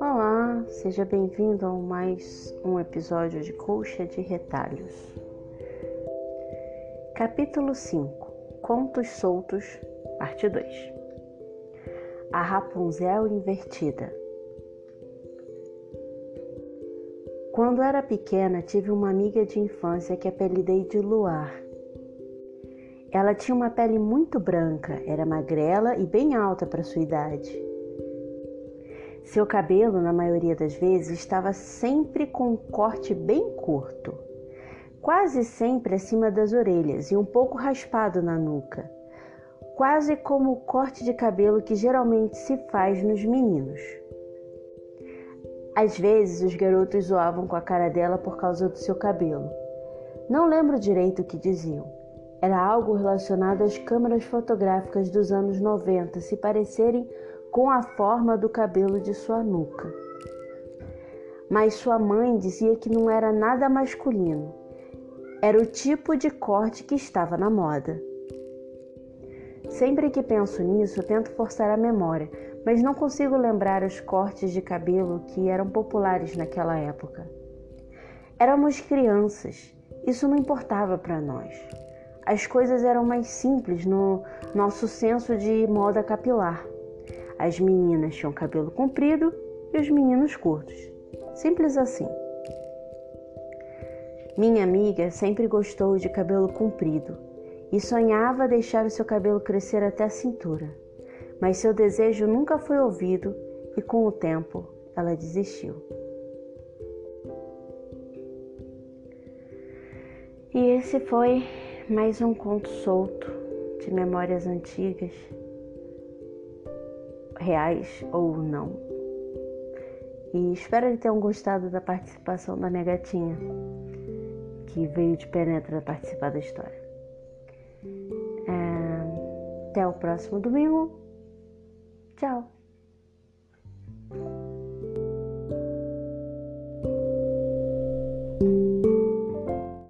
Olá, seja bem-vindo a mais um episódio de Colcha de Retalhos. Capítulo 5 Contos Soltos, Parte 2 A Rapunzel Invertida Quando era pequena, tive uma amiga de infância que apelidei de Luar. Ela tinha uma pele muito branca, era magrela e bem alta para sua idade. Seu cabelo, na maioria das vezes, estava sempre com um corte bem curto, quase sempre acima das orelhas e um pouco raspado na nuca, quase como o corte de cabelo que geralmente se faz nos meninos. Às vezes os garotos zoavam com a cara dela por causa do seu cabelo. Não lembro direito o que diziam. Era algo relacionado às câmeras fotográficas dos anos 90 se parecerem com a forma do cabelo de sua nuca. Mas sua mãe dizia que não era nada masculino. Era o tipo de corte que estava na moda. Sempre que penso nisso, tento forçar a memória, mas não consigo lembrar os cortes de cabelo que eram populares naquela época. Éramos crianças, isso não importava para nós. As coisas eram mais simples no nosso senso de moda capilar. As meninas tinham cabelo comprido e os meninos curtos. Simples assim. Minha amiga sempre gostou de cabelo comprido e sonhava deixar o seu cabelo crescer até a cintura mas seu desejo nunca foi ouvido e com o tempo ela desistiu. E esse foi mais um conto solto de memórias antigas, reais ou não. E espero que tenham gostado da participação da minha gatinha, que veio de penetra participar da história. É... Até o próximo domingo. Chao.